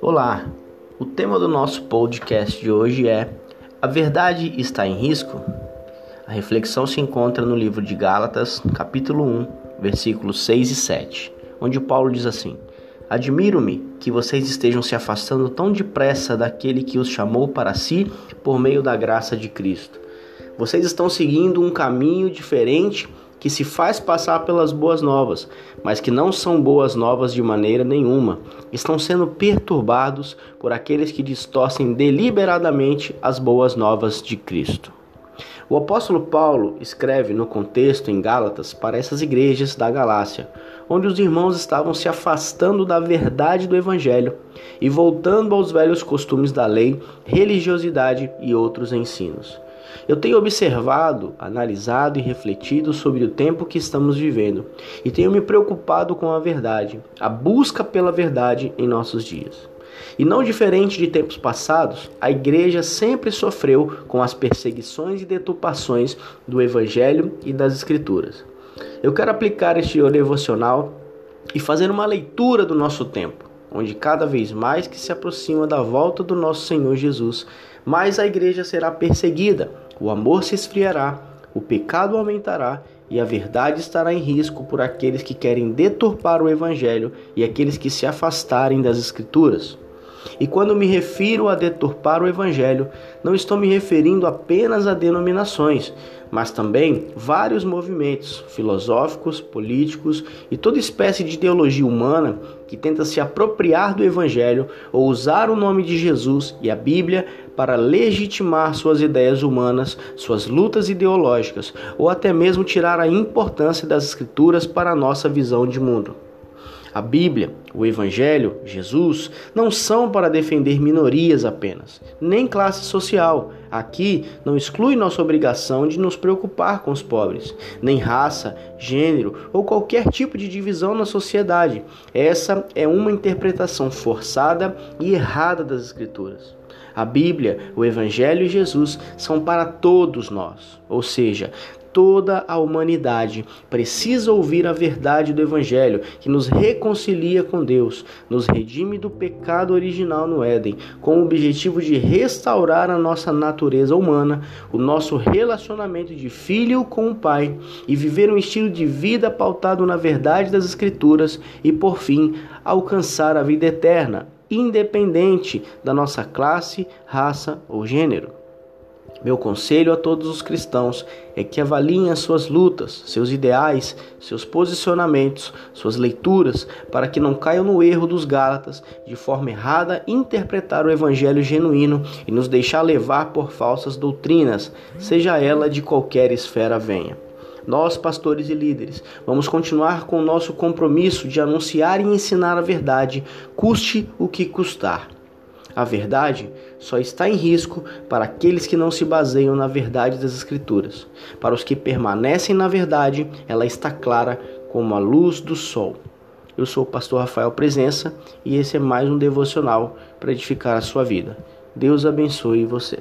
Olá, o tema do nosso podcast de hoje é A verdade está em risco? A reflexão se encontra no livro de Gálatas, capítulo 1, versículos 6 e 7, onde Paulo diz assim: Admiro-me que vocês estejam se afastando tão depressa daquele que os chamou para si por meio da graça de Cristo. Vocês estão seguindo um caminho diferente que se faz passar pelas boas novas, mas que não são boas novas de maneira nenhuma. Estão sendo perturbados por aqueles que distorcem deliberadamente as boas novas de Cristo. O apóstolo Paulo escreve no contexto em Gálatas para essas igrejas da Galácia, onde os irmãos estavam se afastando da verdade do evangelho e voltando aos velhos costumes da lei, religiosidade e outros ensinos. Eu tenho observado, analisado e refletido sobre o tempo que estamos vivendo e tenho me preocupado com a verdade, a busca pela verdade em nossos dias. E não diferente de tempos passados, a igreja sempre sofreu com as perseguições e deturpações do Evangelho e das Escrituras. Eu quero aplicar este devocional e fazer uma leitura do nosso tempo, onde cada vez mais que se aproxima da volta do nosso Senhor Jesus, mais a igreja será perseguida o amor se esfriará, o pecado aumentará e a verdade estará em risco por aqueles que querem deturpar o Evangelho e aqueles que se afastarem das Escrituras. E quando me refiro a deturpar o Evangelho, não estou me referindo apenas a denominações, mas também vários movimentos filosóficos, políticos e toda espécie de ideologia humana que tenta se apropriar do Evangelho ou usar o nome de Jesus e a Bíblia para legitimar suas ideias humanas, suas lutas ideológicas ou até mesmo tirar a importância das Escrituras para a nossa visão de mundo. A Bíblia, o Evangelho, Jesus, não são para defender minorias apenas, nem classe social. Aqui não exclui nossa obrigação de nos preocupar com os pobres, nem raça, gênero ou qualquer tipo de divisão na sociedade. Essa é uma interpretação forçada e errada das Escrituras. A Bíblia, o Evangelho e Jesus são para todos nós, ou seja, toda a humanidade precisa ouvir a verdade do Evangelho, que nos reconcilia com Deus, nos redime do pecado original no Éden, com o objetivo de restaurar a nossa natureza humana, o nosso relacionamento de filho com o Pai e viver um estilo de vida pautado na verdade das Escrituras e, por fim, alcançar a vida eterna independente da nossa classe, raça ou gênero. Meu conselho a todos os cristãos é que avaliem as suas lutas, seus ideais, seus posicionamentos, suas leituras, para que não caiam no erro dos Gálatas, de forma errada interpretar o evangelho genuíno e nos deixar levar por falsas doutrinas, seja ela de qualquer esfera venha. Nós, pastores e líderes, vamos continuar com o nosso compromisso de anunciar e ensinar a verdade, custe o que custar. A verdade só está em risco para aqueles que não se baseiam na verdade das Escrituras. Para os que permanecem na verdade, ela está clara como a luz do sol. Eu sou o pastor Rafael Presença e esse é mais um devocional para edificar a sua vida. Deus abençoe você.